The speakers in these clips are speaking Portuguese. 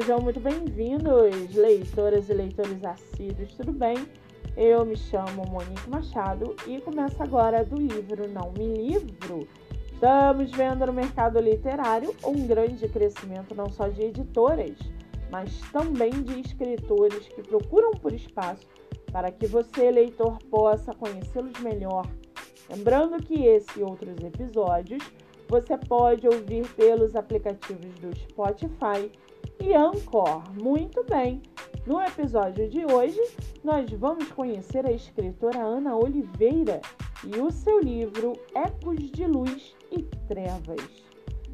Sejam muito bem-vindos, leitoras e leitores assíduos, tudo bem? Eu me chamo Monique Machado e começo agora do livro Não Me Livro. Estamos vendo no mercado literário um grande crescimento não só de editoras, mas também de escritores que procuram por espaço para que você, leitor, possa conhecê-los melhor. Lembrando que esse e outros episódios você pode ouvir pelos aplicativos do Spotify e Anchor. Muito bem! No episódio de hoje, nós vamos conhecer a escritora Ana Oliveira e o seu livro Ecos de Luz e Trevas.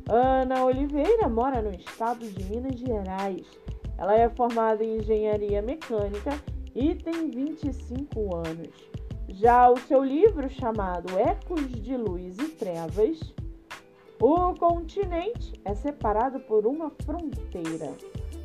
Ana Oliveira mora no estado de Minas Gerais. Ela é formada em engenharia mecânica e tem 25 anos. Já o seu livro chamado Ecos de Luz e Trevas o continente é separado por uma fronteira.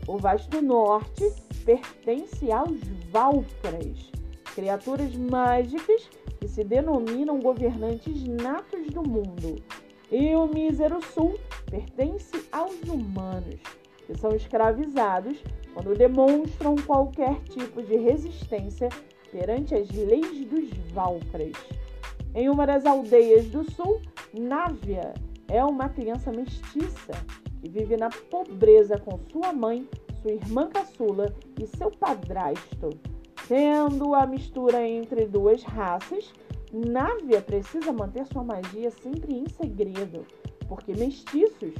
O vasto norte pertence aos Valkyras, criaturas mágicas que se denominam governantes natos do mundo. E o mísero sul pertence aos humanos, que são escravizados quando demonstram qualquer tipo de resistência perante as leis dos Valkyras. Em uma das aldeias do sul, Návia é uma criança mestiça que vive na pobreza com sua mãe, sua irmã caçula e seu padrasto. Sendo a mistura entre duas raças, Návia precisa manter sua magia sempre em segredo, porque mestiços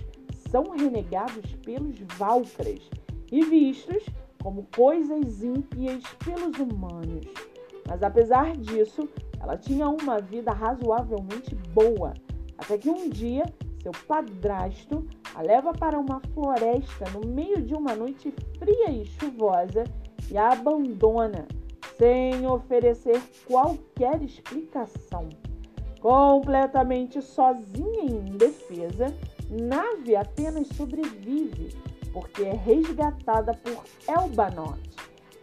são renegados pelos Valkyras e vistos como coisas ímpias pelos humanos. Mas apesar disso, ela tinha uma vida razoavelmente boa, até que um dia seu padrasto a leva para uma floresta no meio de uma noite fria e chuvosa e a abandona sem oferecer qualquer explicação. Completamente sozinha e indefesa, Nave apenas sobrevive porque é resgatada por Elbanot,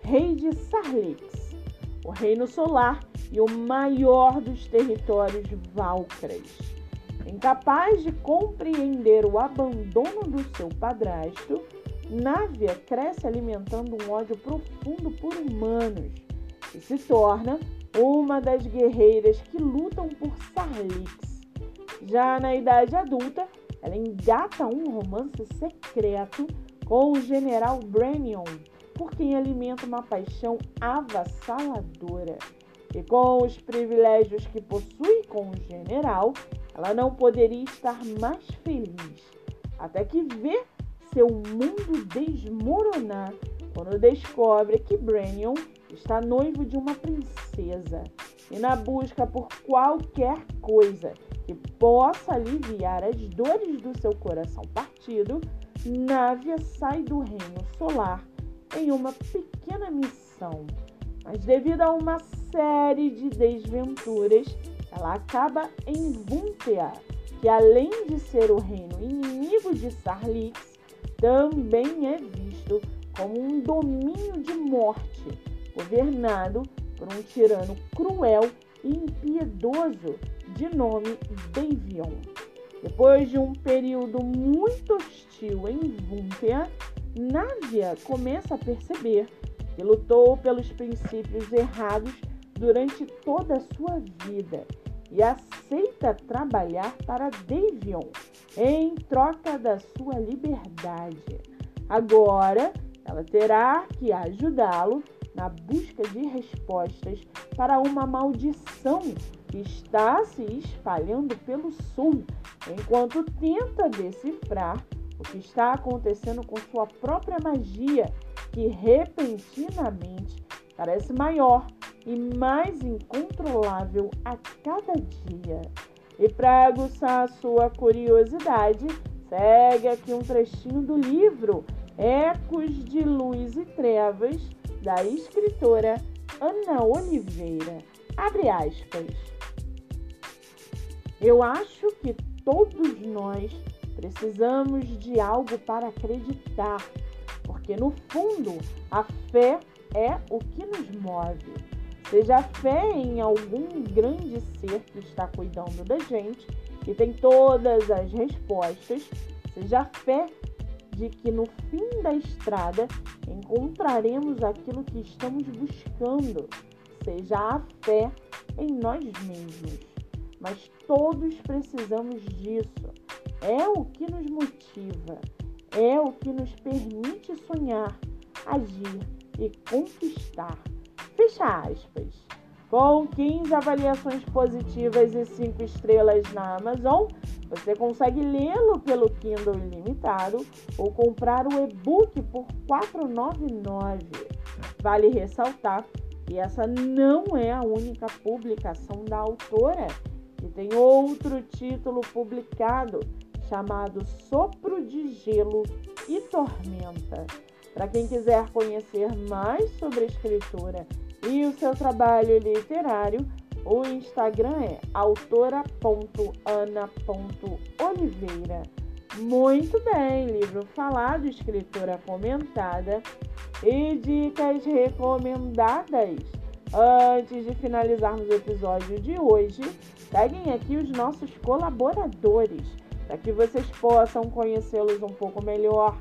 rei de Sarlix, o reino solar e o maior dos territórios Valcras. Incapaz de compreender o abandono do seu padrasto, Návia cresce alimentando um ódio profundo por humanos e se torna uma das guerreiras que lutam por Sarlix. Já na idade adulta, ela engata um romance secreto com o general Brenion, por quem alimenta uma paixão avassaladora. E com os privilégios que possui com o general, ela não poderia estar mais feliz, até que vê seu mundo desmoronar quando descobre que Brannion está noivo de uma princesa e na busca por qualquer coisa que possa aliviar as dores do seu coração partido, Návia sai do reino solar em uma pequena missão. Mas devido a uma série de desventuras, ela acaba em Vuntea, que além de ser o reino inimigo de Sarlix, também é visto como um domínio de morte, governado por um tirano cruel e impiedoso de nome Davion. Depois de um período muito hostil em Vuntea, Návia começa a perceber que lutou pelos princípios errados durante toda a sua vida e aceita trabalhar para Davion em troca da sua liberdade. Agora, ela terá que ajudá-lo na busca de respostas para uma maldição que está se espalhando pelo sul, enquanto tenta decifrar o que está acontecendo com sua própria magia, que repentinamente parece maior e mais incontrolável a cada dia. E para aguçar a sua curiosidade, segue aqui um trechinho do livro Ecos de Luz e Trevas, da escritora Ana Oliveira. Abre aspas. Eu acho que todos nós precisamos de algo para acreditar, porque no fundo a fé é o que nos move. Seja fé em algum grande ser que está cuidando da gente e tem todas as respostas. Seja fé de que no fim da estrada encontraremos aquilo que estamos buscando, seja a fé em nós mesmos. Mas todos precisamos disso. É o que nos motiva, é o que nos permite sonhar, agir e conquistar. Fecha aspas. Com 15 avaliações positivas e 5 estrelas na Amazon, você consegue lê-lo pelo Kindle ilimitado ou comprar o e-book por R$ 4,99. Vale ressaltar que essa não é a única publicação da autora, que tem outro título publicado chamado Sopro de Gelo e Tormenta. Para quem quiser conhecer mais sobre a escritora e o seu trabalho literário, o Instagram é autora.ana.oliveira. Muito bem, livro falado, escritora comentada e dicas recomendadas. Antes de finalizarmos o episódio de hoje, peguem aqui os nossos colaboradores para que vocês possam conhecê-los um pouco melhor.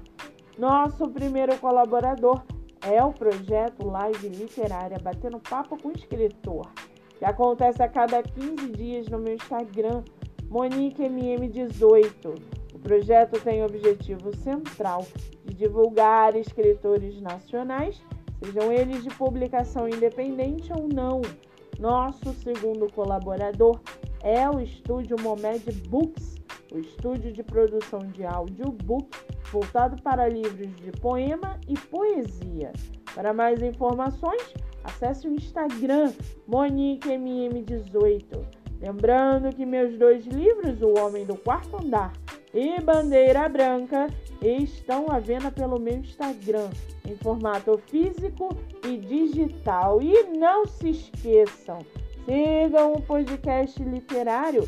Nosso primeiro colaborador é o projeto Live Literária Batendo Papo com o Escritor, que acontece a cada 15 dias no meu Instagram, MoniqueMM18. O projeto tem o objetivo central de divulgar escritores nacionais, sejam eles de publicação independente ou não. Nosso segundo colaborador é o estúdio Momed Books, o estúdio de produção de audiobook voltado para livros de poema e poesia. Para mais informações, acesse o Instagram MoniqueMM18. Lembrando que meus dois livros, O Homem do Quarto Andar e Bandeira Branca, estão à venda pelo meu Instagram em formato físico e digital. E não se esqueçam, sigam o podcast literário